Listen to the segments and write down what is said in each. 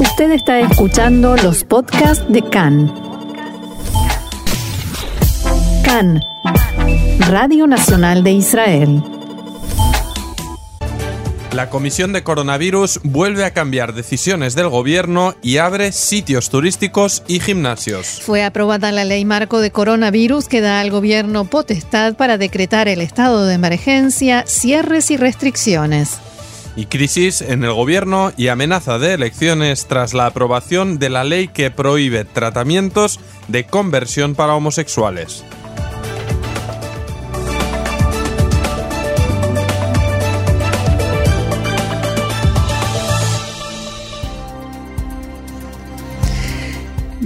Usted está escuchando los podcasts de CAN. CAN, Radio Nacional de Israel. La Comisión de Coronavirus vuelve a cambiar decisiones del gobierno y abre sitios turísticos y gimnasios. Fue aprobada la ley marco de coronavirus que da al gobierno potestad para decretar el estado de emergencia, cierres y restricciones y crisis en el gobierno y amenaza de elecciones tras la aprobación de la ley que prohíbe tratamientos de conversión para homosexuales.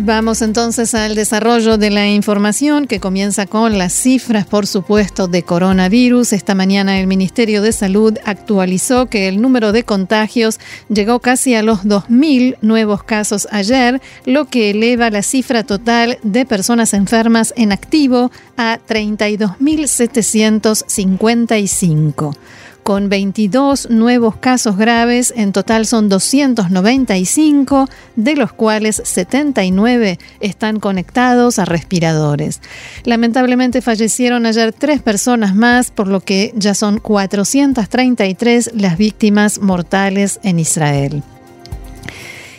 Vamos entonces al desarrollo de la información que comienza con las cifras, por supuesto, de coronavirus. Esta mañana el Ministerio de Salud actualizó que el número de contagios llegó casi a los 2.000 nuevos casos ayer, lo que eleva la cifra total de personas enfermas en activo a 32.755 con 22 nuevos casos graves. En total son 295, de los cuales 79 están conectados a respiradores. Lamentablemente fallecieron ayer tres personas más, por lo que ya son 433 las víctimas mortales en Israel.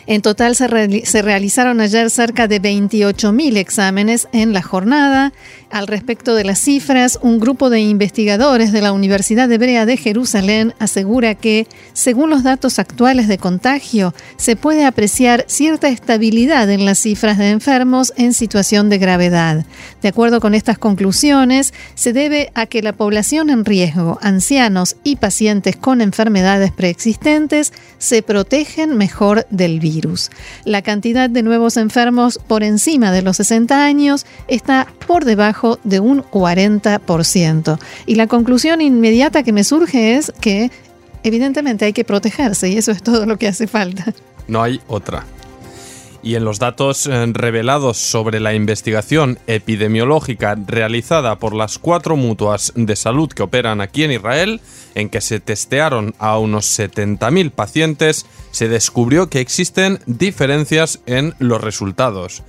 En total se, realizaron ayer cerca de 28.000 exámenes en la jornada. Al respecto de las cifras, un grupo de investigadores de la Universidad Hebrea de Jerusalén asegura que, según los datos actuales de contagio, se puede apreciar cierta estabilidad en las cifras de enfermos en situación de gravedad. De acuerdo con estas conclusiones, se debe a que la población en riesgo, ancianos y pacientes con enfermedades preexistentes, se protegen mejor del virus. La cantidad de nuevos enfermos por encima de los 60 años está por debajo de un 40%. Y la conclusión inmediata que me surge es que evidentemente hay que protegerse y eso es todo lo que hace falta. No hay otra. Y en los datos eh, revelados sobre la investigación epidemiológica realizada por las cuatro mutuas de salud que operan aquí en Israel, en que se testearon a unos 70.000 pacientes, se descubrió que existen diferencias en los resultados.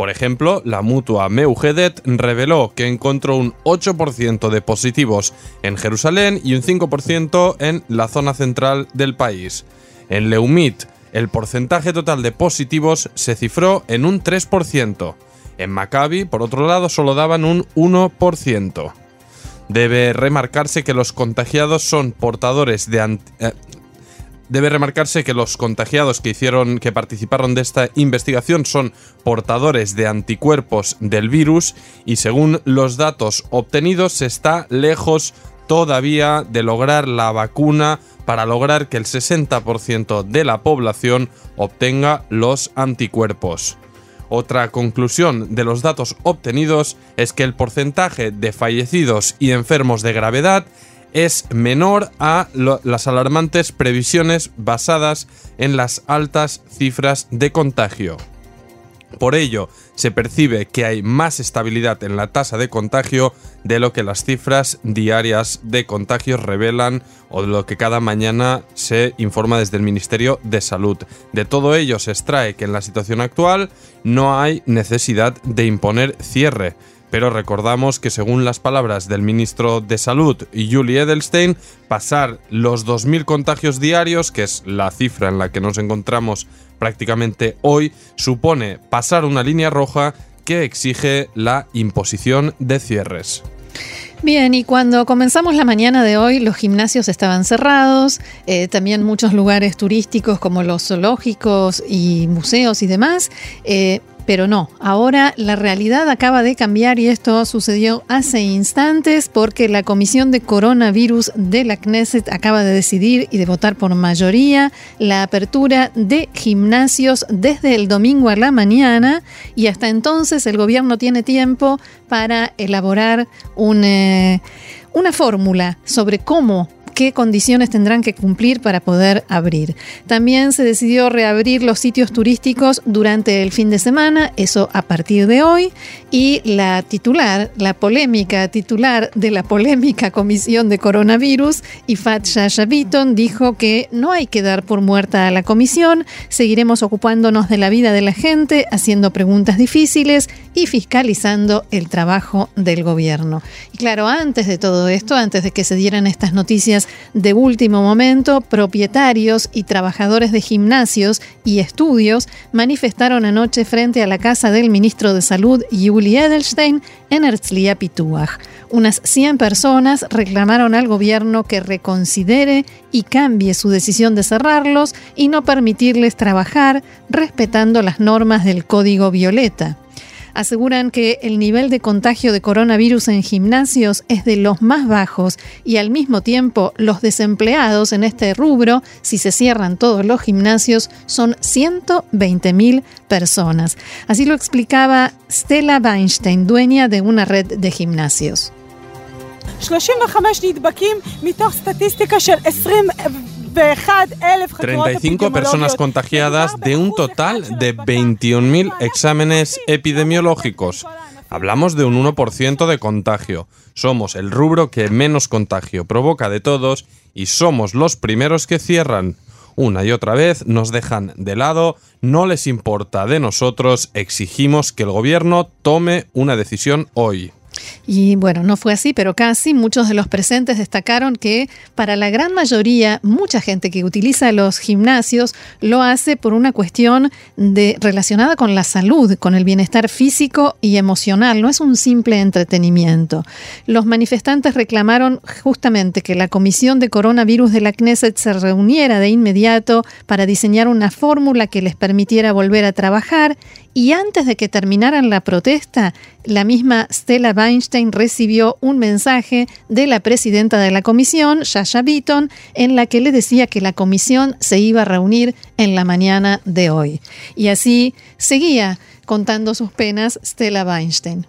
Por ejemplo, la mutua Meugedet reveló que encontró un 8% de positivos en Jerusalén y un 5% en la zona central del país. En Leumit, el porcentaje total de positivos se cifró en un 3%. En Maccabi, por otro lado, solo daban un 1%. Debe remarcarse que los contagiados son portadores de eh, debe remarcarse que los contagiados que hicieron que participaron de esta investigación son portadores de anticuerpos del virus y según los datos obtenidos se está lejos todavía de lograr la vacuna para lograr que el 60% de la población obtenga los anticuerpos. Otra conclusión de los datos obtenidos es que el porcentaje de fallecidos y enfermos de gravedad es menor a las alarmantes previsiones basadas en las altas cifras de contagio. Por ello, se percibe que hay más estabilidad en la tasa de contagio de lo que las cifras diarias de contagios revelan o de lo que cada mañana se informa desde el Ministerio de Salud. De todo ello se extrae que en la situación actual no hay necesidad de imponer cierre. Pero recordamos que según las palabras del ministro de Salud, Julie Edelstein, pasar los 2.000 contagios diarios, que es la cifra en la que nos encontramos prácticamente hoy, supone pasar una línea roja que exige la imposición de cierres. Bien, y cuando comenzamos la mañana de hoy, los gimnasios estaban cerrados, eh, también muchos lugares turísticos como los zoológicos y museos y demás. Eh, pero no, ahora la realidad acaba de cambiar y esto sucedió hace instantes porque la Comisión de Coronavirus de la Knesset acaba de decidir y de votar por mayoría la apertura de gimnasios desde el domingo a la mañana y hasta entonces el gobierno tiene tiempo para elaborar. Eh, una fórmula sobre cómo qué condiciones tendrán que cumplir para poder abrir. También se decidió reabrir los sitios turísticos durante el fin de semana, eso a partir de hoy, y la titular, la polémica titular de la polémica Comisión de Coronavirus, Ifat Shasha dijo que no hay que dar por muerta a la comisión, seguiremos ocupándonos de la vida de la gente, haciendo preguntas difíciles y fiscalizando el trabajo del gobierno. Claro, antes de todo esto, antes de que se dieran estas noticias de último momento, propietarios y trabajadores de gimnasios y estudios manifestaron anoche frente a la casa del ministro de Salud, Yuli Edelstein, en Herzliya Pituach. Unas 100 personas reclamaron al gobierno que reconsidere y cambie su decisión de cerrarlos y no permitirles trabajar respetando las normas del Código Violeta aseguran que el nivel de contagio de coronavirus en gimnasios es de los más bajos y al mismo tiempo los desempleados en este rubro, si se cierran todos los gimnasios, son 120.000 personas. Así lo explicaba Stella Weinstein, dueña de una red de gimnasios. 35 personas contagiadas de un total de 21.000 exámenes epidemiológicos. Hablamos de un 1% de contagio. Somos el rubro que menos contagio provoca de todos y somos los primeros que cierran. Una y otra vez nos dejan de lado, no les importa de nosotros, exigimos que el gobierno tome una decisión hoy. Y bueno, no fue así, pero casi muchos de los presentes destacaron que para la gran mayoría, mucha gente que utiliza los gimnasios lo hace por una cuestión de, relacionada con la salud, con el bienestar físico y emocional, no es un simple entretenimiento. Los manifestantes reclamaron justamente que la Comisión de Coronavirus de la Knesset se reuniera de inmediato para diseñar una fórmula que les permitiera volver a trabajar y antes de que terminaran la protesta, la misma Stella Weinstein recibió un mensaje de la presidenta de la comisión, Shasha Beaton, en la que le decía que la comisión se iba a reunir en la mañana de hoy. Y así seguía contando sus penas Stella Weinstein.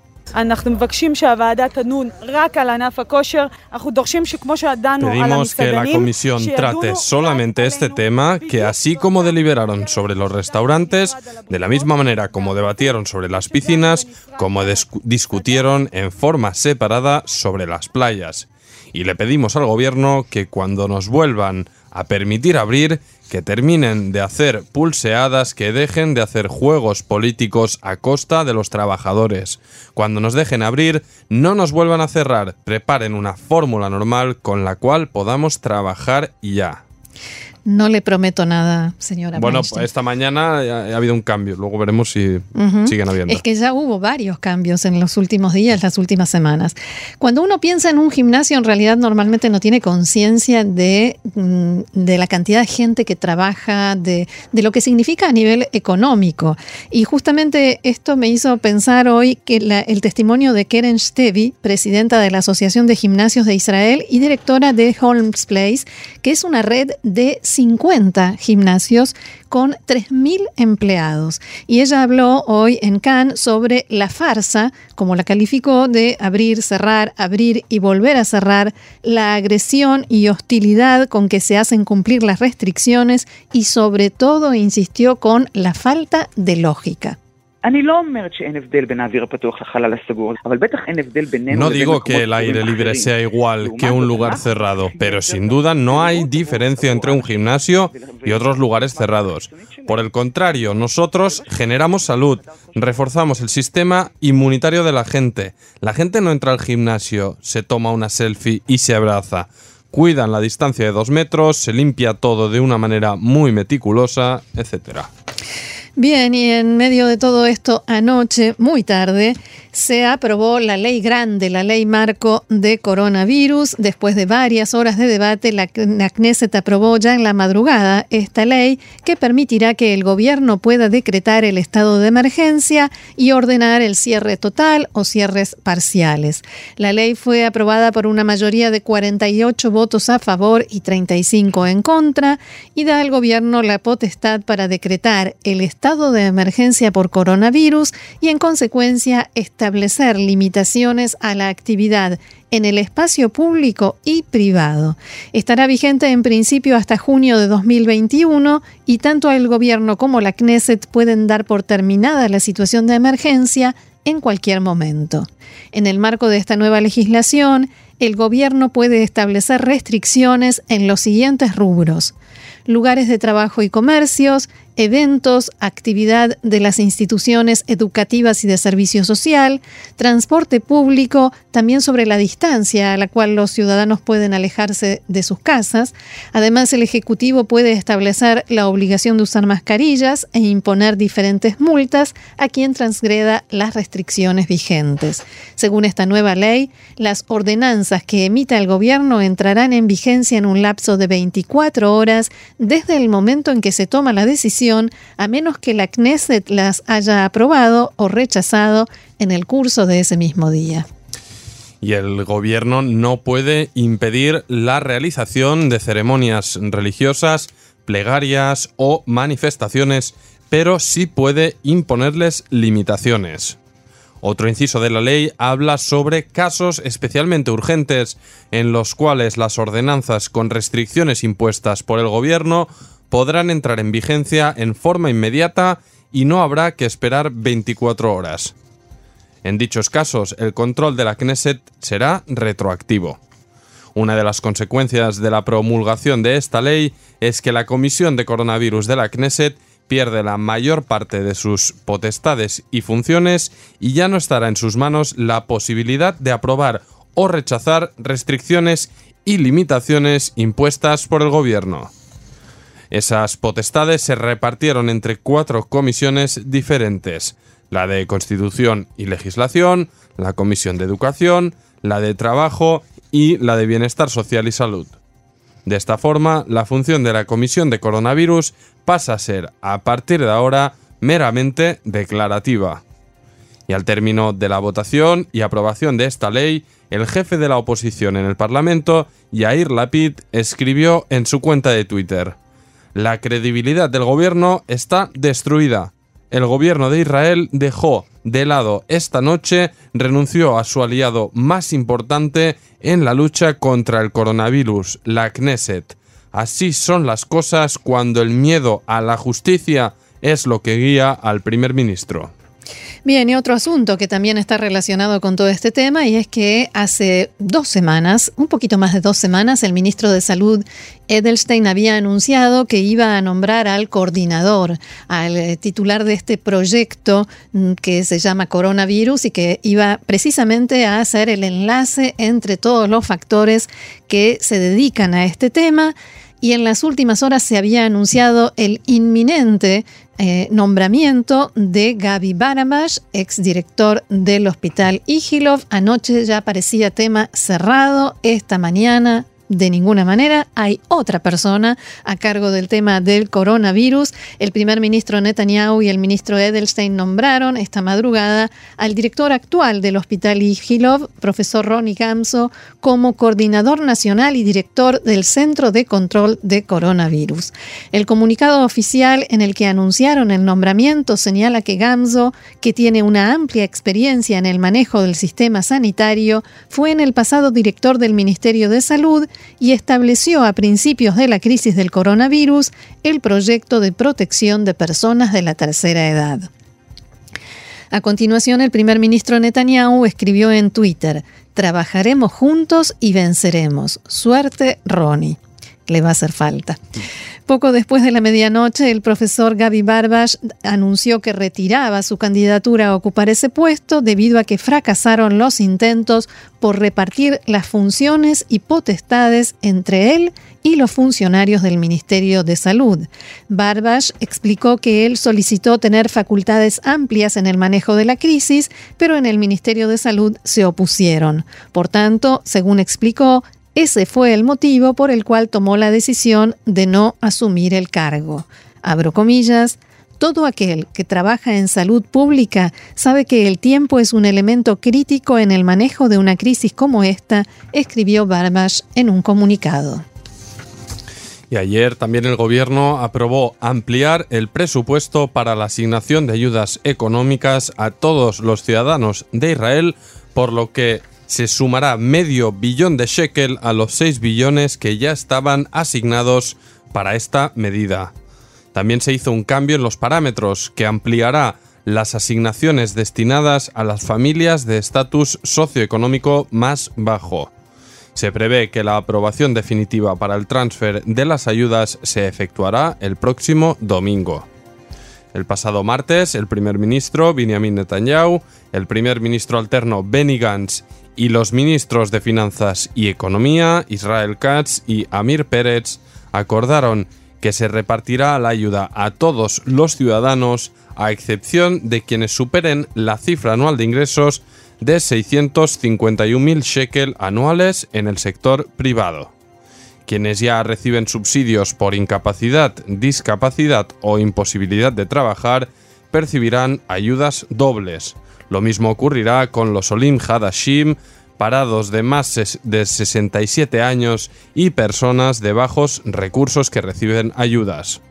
Pedimos que la comisión trate solamente este tema, que así como deliberaron sobre los restaurantes, de la misma manera como debatieron sobre las piscinas, como discutieron en forma separada sobre las playas. Y le pedimos al gobierno que cuando nos vuelvan a permitir abrir, que terminen de hacer pulseadas, que dejen de hacer juegos políticos a costa de los trabajadores. Cuando nos dejen abrir, no nos vuelvan a cerrar, preparen una fórmula normal con la cual podamos trabajar ya. No le prometo nada, señora. Bueno, esta mañana ha, habido un cambio. Luego veremos si siguen habiendo. Es que ya hubo varios cambios en los últimos días, las últimas semanas. Cuando uno piensa en un gimnasio, en realidad normalmente no tiene conciencia de, mm, de, la cantidad de gente que trabaja, de, de, lo que significa a nivel económico. Y justamente esto me hizo pensar hoy que el testimonio de Keren Stevi, presidenta de la Asociación de Gimnasios de Israel y directora de Holmes Place, que es una red de 50 gimnasios con 3.000 empleados. Y ella habló hoy en Cannes sobre la farsa, como la calificó, de abrir, cerrar, abrir y volver a cerrar, la agresión y hostilidad con que se hacen cumplir las restricciones y sobre todo insistió con la falta de lógica. No digo que el aire libre sea igual que un lugar cerrado, pero sin duda no hay diferencia entre un gimnasio y otros lugares cerrados. Por el contrario, nosotros generamos salud, reforzamos el sistema inmunitario de la gente. La gente no entra al gimnasio, se toma una selfie y se abraza cuidan la distancia de dos metros, se limpia todo de una manera muy meticulosa, etcétera. Bien, y en medio de todo esto, anoche, muy tarde, se aprobó la ley grande, la ley marco de coronavirus. Después de varias horas de debate, la, Knesset aprobó ya en la madrugada esta ley que permitirá que el gobierno pueda decretar el estado de emergencia y ordenar el cierre total o cierres parciales. La ley fue aprobada por una mayoría de 48 votos a favor y 35 en contra y da al gobierno la potestad para decretar el estado de emergencia por coronavirus y en consecuencia establecer limitaciones a la actividad en el espacio público y privado. Estará vigente en principio hasta junio de 2021 y tanto el gobierno como la Knesset pueden dar por terminada la situación de emergencia en cualquier momento. En el marco de esta nueva legislación, el gobierno puede establecer restricciones en los siguientes rubros lugares de trabajo y comercios, eventos, actividad de las instituciones educativas y de servicio social, transporte público, también sobre la distancia a la cual los ciudadanos pueden alejarse de sus casas. Además, el Ejecutivo puede establecer la obligación de usar mascarillas e imponer diferentes multas a quien transgreda las restricciones vigentes. Según esta nueva ley, las ordenanzas que emita el gobierno entrarán en vigencia en un lapso de 24 horas desde el momento en que se toma la decisión a menos que la Knesset las haya aprobado o rechazado en el curso de ese mismo día. Y el gobierno no puede impedir la realización de ceremonias religiosas, plegarias o manifestaciones, pero sí puede imponerles limitaciones. Otro inciso de la ley habla sobre casos especialmente urgentes en los cuales las ordenanzas con restricciones impuestas por el gobierno podrán entrar en vigencia en forma inmediata y no habrá que esperar 24 horas. En dichos casos, el control de la Knesset será retroactivo. Una de las consecuencias de la promulgación de esta ley es que la Comisión de Coronavirus de la Knesset pierde la mayor parte de sus potestades y funciones y ya no estará en sus manos la posibilidad de aprobar o rechazar restricciones y limitaciones impuestas por el gobierno. Esas potestades se repartieron entre cuatro comisiones diferentes, la de Constitución y Legislación, la Comisión de Educación, la de Trabajo y la de Bienestar Social y Salud. De esta forma, la función de la Comisión de Coronavirus pasa a ser, a partir de ahora, meramente declarativa. Y al término de la votación y aprobación de esta ley, el jefe de la oposición en el Parlamento, Yair Lapid, escribió en su cuenta de Twitter: la credibilidad del gobierno está destruida. El gobierno de Israel dejó de lado esta noche, renunció a su aliado más importante en la lucha contra el coronavirus, la Knesset. Así son las cosas cuando el miedo a la justicia es lo que guía al primer ministro. Bien, y otro asunto que también está relacionado con todo este tema y es que hace dos semanas, un poquito más de dos semanas, el ministro de Salud Edelstein había anunciado que iba a nombrar al coordinador, al eh, titular de este proyecto mm, que se llama coronavirus y que iba precisamente a hacer el enlace entre todos los factores que se dedican a este tema. Y en las últimas horas se había anunciado el inminente eh, nombramiento de Gaby Baramash, exdirector del Hospital Igilov. Anoche ya parecía tema cerrado. Esta mañana de ninguna manera. Hay otra persona a cargo del tema del coronavirus. El primer ministro Netanyahu y el ministro Edelstein nombraron esta madrugada al director actual del Hospital Igilov, profesor Ronnie Gamso, como coordinador nacional y director del Centro de Control de Coronavirus. El comunicado oficial en el que anunciaron el nombramiento señala que Gamso, que tiene una amplia experiencia en el manejo del sistema sanitario, fue en el pasado director del Ministerio de Salud y estableció a principios de la crisis del coronavirus el proyecto de protección de personas de la tercera edad. A continuación, el primer ministro Netanyahu escribió en Twitter, Trabajaremos juntos y venceremos. Suerte, Ronnie. Le va a hacer falta. Poco después de la medianoche, el profesor Gaby Barbash anunció que retiraba su candidatura a ocupar ese puesto debido a que fracasaron los intentos por repartir las funciones y potestades entre él y los funcionarios del Ministerio de Salud. Barbash explicó que él solicitó tener facultades amplias en el manejo de la crisis, pero en el Ministerio de Salud se opusieron. Por tanto, según explicó, ese fue el motivo por el cual tomó la decisión de no asumir el cargo. Abro comillas, todo aquel que trabaja en salud pública sabe que el tiempo es un elemento crítico en el manejo de una crisis como esta, escribió Barbash en un comunicado. Y ayer también el gobierno aprobó ampliar el presupuesto para la asignación de ayudas económicas a todos los ciudadanos de Israel, por lo que se sumará medio billón de shekel a los 6 billones que ya estaban asignados para esta medida. También se hizo un cambio en los parámetros que ampliará las asignaciones destinadas a las familias de estatus socioeconómico más bajo. Se prevé que la aprobación definitiva para el transfer de las ayudas se efectuará el próximo domingo. El pasado martes, el primer ministro Benjamin Netanyahu, el primer ministro alterno Benny Gantz y los ministros de Finanzas y Economía, Israel Katz y Amir Pérez, acordaron que se repartirá la ayuda a todos los ciudadanos, a excepción de quienes superen la cifra anual de ingresos de 651.000 shekel anuales en el sector privado. Quienes ya reciben subsidios por incapacidad, discapacidad o imposibilidad de trabajar percibirán ayudas dobles. Lo mismo ocurrirá con los Olim Hadashim, parados de más de 67 años y personas de bajos recursos que reciben ayudas.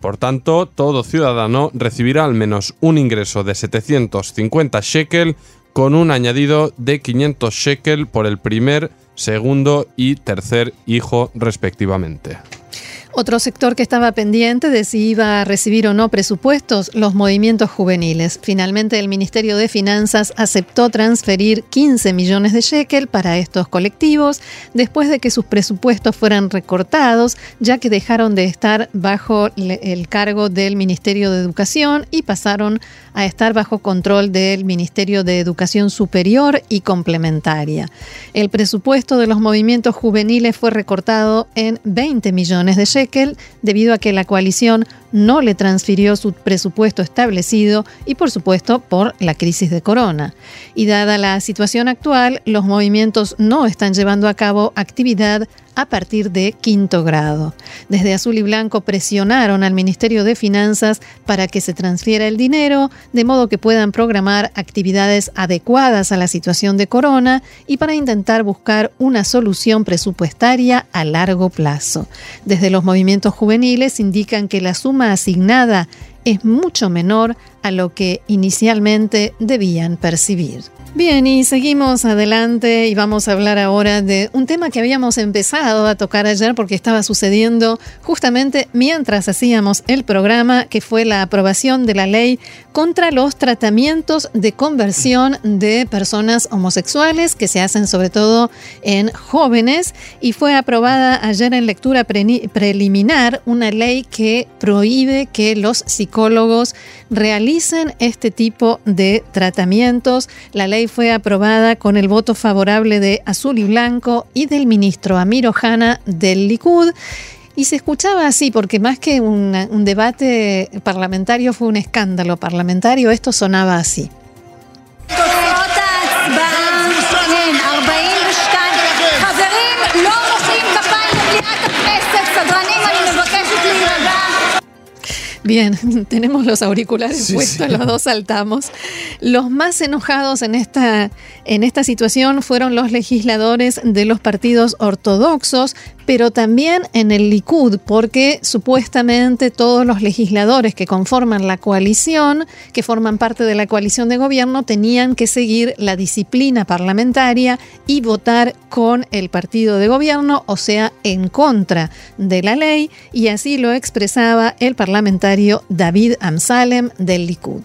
Por tanto, todo ciudadano recibirá al menos un ingreso de 750 shekel con un añadido de 500 shekel por el primer, segundo y tercer hijo respectivamente. Otro sector que estaba pendiente de si iba a recibir o no presupuestos, los movimientos juveniles. Finalmente el Ministerio de Finanzas aceptó transferir 15 millones de shekel para estos colectivos después de que sus presupuestos fueran recortados, ya que dejaron de estar bajo el cargo del Ministerio de Educación y pasaron a estar bajo control del Ministerio de Educación Superior y Complementaria. El presupuesto de los movimientos juveniles fue recortado en 20 millones de shekel debido a que la coalición no le transfirió su presupuesto establecido y por supuesto por la crisis de corona. Y dada la situación actual, los movimientos no están llevando a cabo actividad a partir de quinto grado. Desde Azul y Blanco presionaron al Ministerio de Finanzas para que se transfiera el dinero, de modo que puedan programar actividades adecuadas a la situación de corona y para intentar buscar una solución presupuestaria a largo plazo. Desde los movimientos juveniles indican que la suma asignada es mucho menor a lo que inicialmente debían percibir. Bien, y seguimos adelante y vamos a hablar ahora de un tema que habíamos empezado a tocar ayer porque estaba sucediendo justamente mientras hacíamos el programa, que fue la aprobación de la ley contra los tratamientos de conversión de personas homosexuales que se hacen sobre todo en jóvenes y fue aprobada ayer en lectura preliminar una ley que prohíbe que los psicólogos realicen este tipo de tratamientos. La ley fue aprobada con el voto favorable de Azul y Blanco y del ministro Amir Ohana del Likud. Y se escuchaba así, porque más que un debate parlamentario fue un escándalo parlamentario, esto sonaba así. Bien, tenemos los auriculares puestos, los dos saltamos. Los más enojados en esta, en esta situación fueron los legisladores de los partidos ortodoxos, pero también en el Likud, porque supuestamente todos los legisladores que conforman la coalición, que forman parte de la coalición de gobierno, tenían que seguir la disciplina parlamentaria y votar con el partido de gobierno, o sea, en contra de la ley, y así lo expresaba el parlamentario David Amsalem del Likud.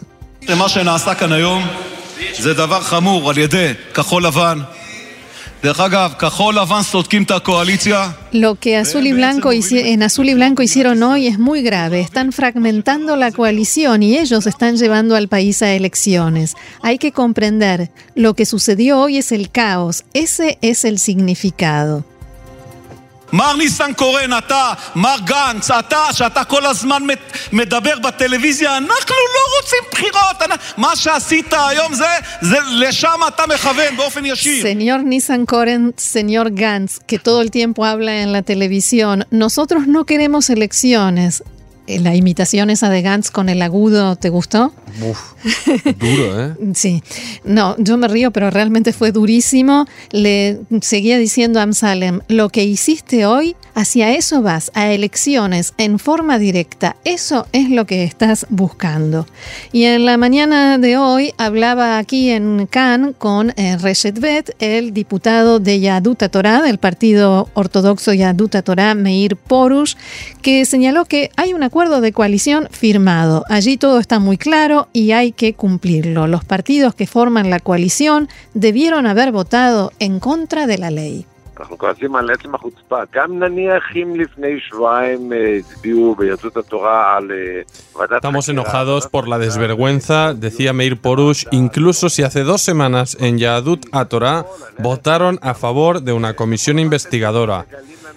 Lo que Azul y Blanco en Azul y Blanco hicieron hoy es muy grave. Están fragmentando la coalición y ellos están llevando al país a elecciones. Hay que comprender, lo que sucedió hoy es el caos. Ese es el significado. מר ניסנקורן, אתה, מר גנץ, אתה, שאתה כל הזמן מדבר בטלוויזיה, אנחנו לא רוצים בחירות, מה שעשית היום זה, זה לשם אתה מכוון באופן ישיר. Señor Nisankoren, señor Gantz, que todo el tiempo habla en la televisión, nosotros no. La imitación esa de Gantz con el agudo, ¿te gustó? duro, ¿eh? Sí, no, yo me río, pero realmente fue durísimo. Le seguía diciendo a Amsalem, lo que hiciste hoy, hacia eso vas, a elecciones en forma directa. Eso es lo que estás buscando. Y en la mañana de hoy hablaba aquí en Cannes con eh, Reshet Bet, el diputado de Yaduta Torah, del partido ortodoxo Yaduta Torah, Meir Porush, que señaló que hay un acuerdo de coalición firmado. Allí todo está muy claro y hay que cumplirlo. Los partidos que forman la coalición debieron haber votado en contra de la ley. Estamos enojados por la desvergüenza, decía Meir Porush, incluso si hace dos semanas en Yadut Torah votaron a favor de una comisión investigadora.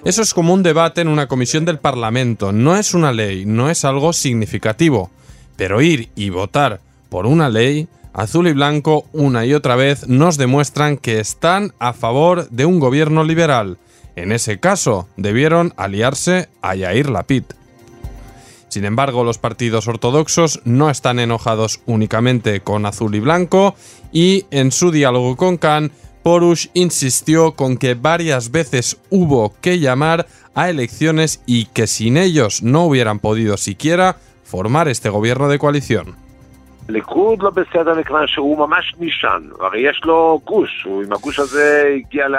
Eso es como un debate en una comisión del Parlamento, no es una ley, no es algo significativo. Pero ir y votar por una ley azul y blanco una y otra vez nos demuestran que están a favor de un gobierno liberal. En ese caso, debieron aliarse a Yair Lapid. Sin embargo, los partidos ortodoxos no están enojados únicamente con azul y blanco y en su diálogo con Khan, Porush insistió con que varias veces hubo que llamar a elecciones y que sin ellos no hubieran podido siquiera formar este gobierno de coalición.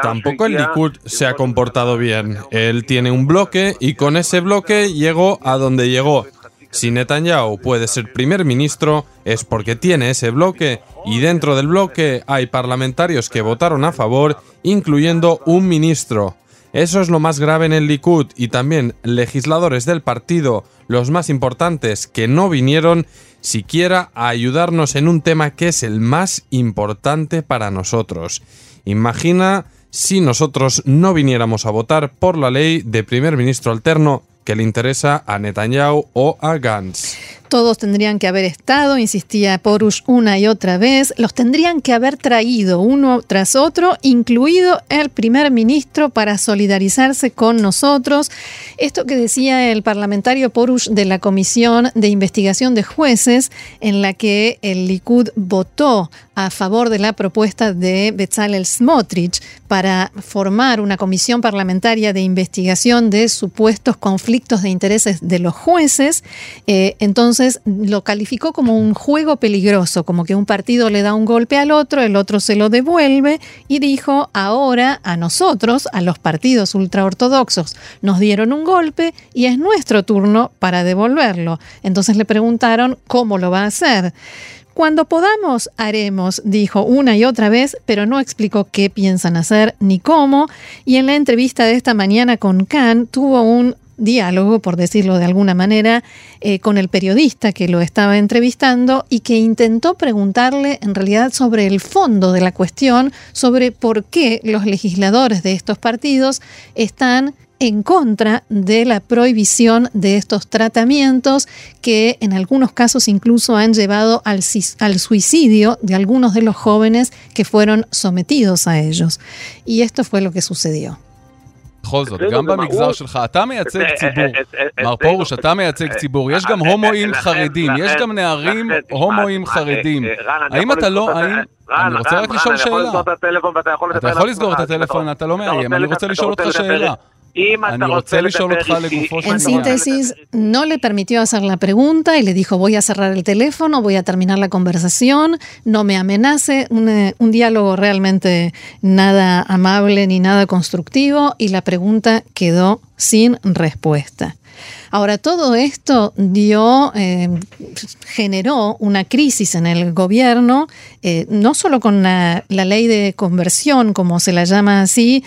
Tampoco el Likud se ha comportado bien. Él tiene un bloque y con ese bloque llegó a donde llegó. Si Netanyahu puede ser primer ministro es porque tiene ese bloque y dentro del bloque hay parlamentarios que votaron a favor, incluyendo un ministro. Eso es lo más grave en el Likud y también legisladores del partido, los más importantes, que no vinieron siquiera a ayudarnos en un tema que es el más importante para nosotros. Imagina si nosotros no viniéramos a votar por la ley de primer ministro alterno que le interesa a Netanyahu o a Gantz. Todos tendrían que haber estado, insistía Porush una y otra vez, los tendrían que haber traído uno tras otro, incluido el primer ministro, para solidarizarse con nosotros. Esto que decía el parlamentario Porush de la Comisión de Investigación de Jueces, en la que el Likud votó a favor de la propuesta de Bezalel Smotrich para formar una comisión parlamentaria de investigación de supuestos conflictos de intereses de los jueces. Eh, entonces lo calificó como un juego peligroso, como que un partido le da un golpe al otro, el otro se lo devuelve y dijo, ahora a nosotros, a los partidos ultraortodoxos, nos dieron un golpe y es nuestro turno para devolverlo. Entonces le preguntaron cómo lo va a hacer. Cuando podamos, haremos, dijo una y otra vez, pero no explicó qué piensan hacer ni cómo. Y en la entrevista de esta mañana con Khan tuvo un diálogo, por decirlo de alguna manera, eh, con el periodista que lo estaba entrevistando y que intentó preguntarle en realidad sobre el fondo de la cuestión, sobre por qué los legisladores de estos partidos están en contra de la prohibición de estos tratamientos que en algunos casos incluso han llevado al, al, suicidio de algunos de los jóvenes que fueron sometidos a ellos. Y esto fue lo que sucedió. בכל זאת, גם במגזר שלך, אתה מייצג ציבור. מר פרוש, אתה מייצג ציבור. יש גם הומואים חרדים, יש גם נערים הומואים חרדים. האם אתה לא, האם... אני רוצה רק לשאול שאלה. אתה יכול לסגור את הטלפון, אתה לא מאיים, אני רוצה לשאול אותך שאלה. En síntesis, no le permitió hacer la pregunta y le dijo voy a cerrar el teléfono, voy a terminar la conversación, no me amenace, un, eh, un diálogo realmente nada amable ni nada constructivo y la pregunta quedó sin respuesta. Ahora, todo esto dio, eh, generó una crisis en el gobierno, eh, no solo con la, la, ley de conversión, como se la llama así,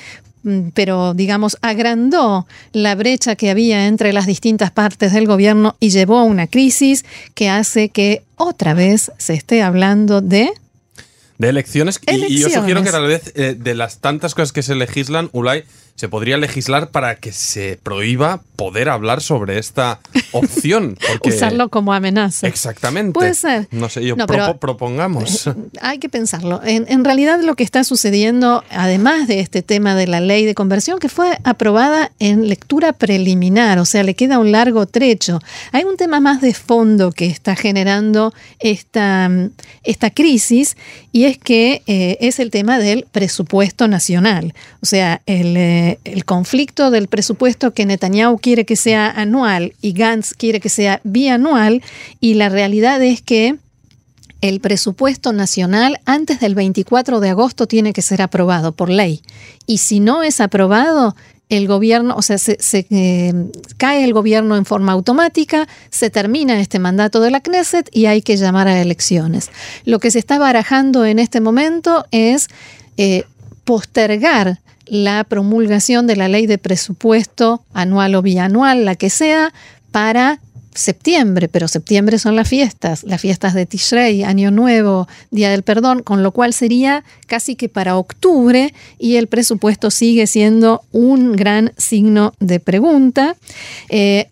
pero digamos, agrandó la brecha que había entre las distintas partes del gobierno y llevó a una crisis que hace que otra vez se esté hablando de... De elecciones. Y, yo sugiero que tal vez eh, de las tantas cosas que se legislan, Ulay, se podría legislar para que se prohíba poder hablar sobre esta opción. Usarlo como amenaza. Exactamente. Puede ser. No sé, yo propongamos. Hay que pensarlo. En, en, realidad lo que está sucediendo, además de este tema de la ley de conversión, que fue aprobada en lectura preliminar, o sea, le queda un largo trecho, hay un tema más de fondo que está generando esta, esta crisis y es que eh, es el tema del presupuesto nacional. O sea, el, eh, el conflicto del presupuesto que Netanyahu quiere que sea anual y Gantz quiere que sea bianual y la realidad es que el presupuesto nacional antes del 24 de agosto tiene que ser aprobado por ley. Y si no es aprobado, el gobierno, o sea, se, eh, cae el gobierno en forma automática, se termina este mandato de la Knesset y hay que llamar a elecciones. Lo que se está barajando en este momento es eh, postergar la promulgación de la ley de presupuesto anual o bianual, la que sea, para septiembre, pero septiembre son las fiestas, las fiestas de Tishrei, Año Nuevo, Día del Perdón, con lo cual sería casi que para octubre y el presupuesto sigue siendo un gran signo de pregunta. Eh,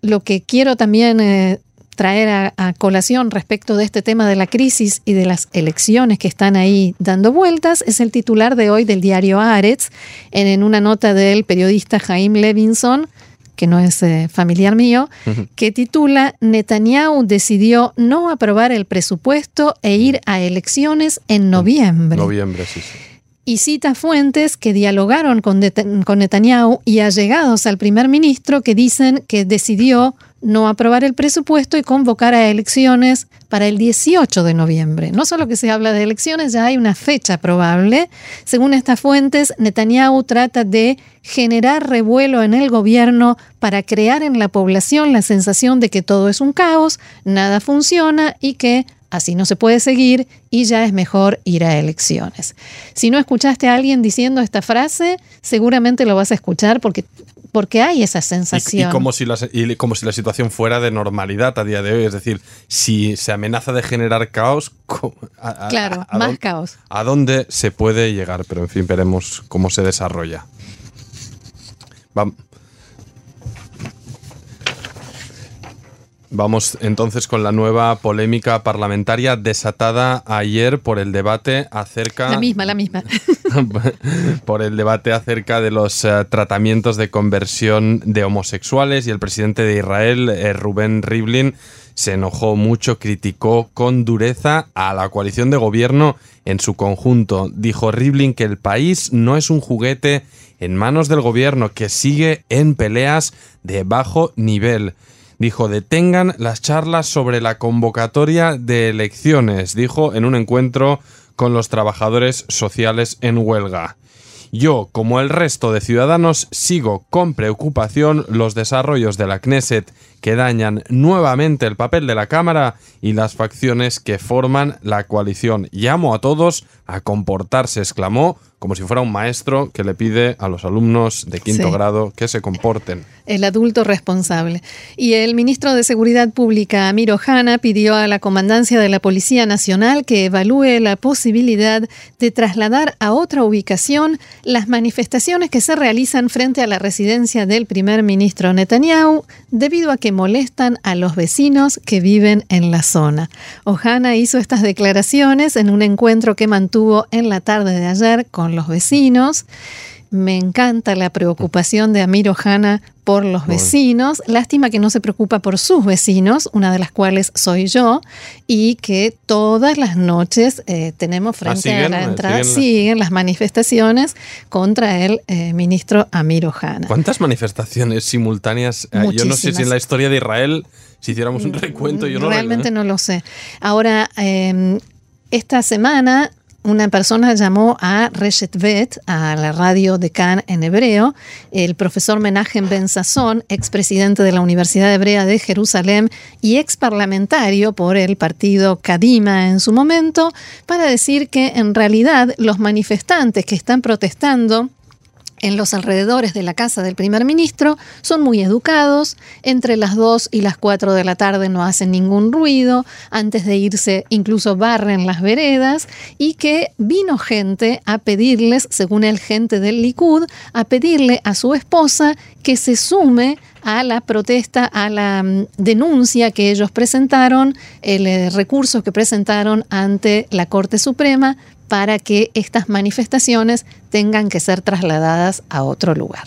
lo que quiero también eh, traer a, colación respecto de este tema de la crisis y de las elecciones que están ahí dando vueltas es el titular de hoy del diario Aretz, en, una nota del periodista Jaime Levinson, que no es eh, familiar mío, que titula Netanyahu decidió no aprobar el presupuesto e ir a elecciones en noviembre. Noviembre, sí, sí y cita fuentes que dialogaron con, con, Netanyahu y allegados al primer ministro que dicen que decidió no aprobar el presupuesto y convocar a elecciones para el 18 de noviembre. No solo que se habla de elecciones, ya hay una fecha probable. Según estas fuentes, Netanyahu trata de generar revuelo en el gobierno para crear en la población la sensación de que todo es un caos, nada funciona y que así no se puede seguir y ya es mejor ir a elecciones. Si no escuchaste a alguien diciendo esta frase, seguramente lo vas a escuchar porque porque hay esa sensación. Y, como si la, como si la situación fuera de normalidad a día de hoy. Es decir, si se amenaza de generar caos. claro, más caos. ¿A dónde se puede llegar? Pero en fin, veremos cómo se desarrolla. Vamos. Vamos entonces con la nueva polémica parlamentaria desatada ayer por el debate acerca... La misma, la misma. por el debate acerca de los eh, tratamientos de conversión de homosexuales y el presidente de Israel, eh, Rubén Rivlin, se enojó mucho, criticó con dureza a la coalición de gobierno en su conjunto. Dijo Rivlin que el país no es un juguete en manos del gobierno, que sigue en peleas de bajo nivel dijo, detengan las charlas sobre la convocatoria de elecciones, dijo en un encuentro con los trabajadores sociales en huelga. Yo, como el resto de ciudadanos, sigo con preocupación los desarrollos de la Knesset que dañan nuevamente el papel de la Cámara y las facciones que forman la coalición. Llamo a todos a comportarse, exclamó, como si fuera un maestro que le pide a los alumnos de quinto grado que se comporten. El adulto responsable. Y el ministro de Seguridad Pública, Amir Ohana, pidió a la Comandancia de la Policía Nacional que evalúe la posibilidad de trasladar a otra ubicación las manifestaciones que se realizan frente a la residencia del primer ministro Netanyahu, debido a que molestan a los vecinos que viven en la zona. Ohana hizo estas declaraciones en un encuentro que mantuvo en la tarde de ayer con los vecinos. Me encanta la preocupación de Amir Ohana por los vecinos. Lástima que no se preocupa por sus vecinos, una de las cuales soy yo, y que todas las noches eh, tenemos ah, frente a la entrada, siguen, las manifestaciones contra el eh, ministro Amir Ohana. ¿Cuántas manifestaciones simultáneas? Eh, yo no sé si en la historia de Israel, si hiciéramos un recuento, yo no Realmente no lo sé. Ahora, em, esta semana una persona llamó a Reshet Bet, a la radio de Cannes en hebreo, el profesor Menachem Ben Sasson, expresidente de la Universidad Hebrea de Jerusalén y ex parlamentario por el partido Kadima en su momento, para decir que en realidad los manifestantes que están protestando en los alrededores de la casa del primer ministro son muy educados, entre las 2 y las 4 de la tarde no hacen ningún ruido, antes de irse incluso barren las veredas y que vino gente a pedirles, según el gente del Likud, a pedirle a su esposa que se sume a la protesta, a la mm, denuncia que ellos presentaron, el eh, recurso que presentaron ante la Corte Suprema para que estas manifestaciones tengan que ser trasladadas a otro lugar.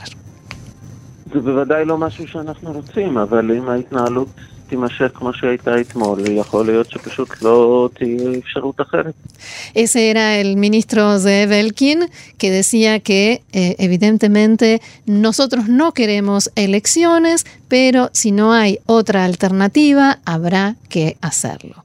Ese era el ministro de Belkin que decía que eh, evidentemente nosotros no queremos elecciones, pero si no hay otra alternativa habrá que hacerlo.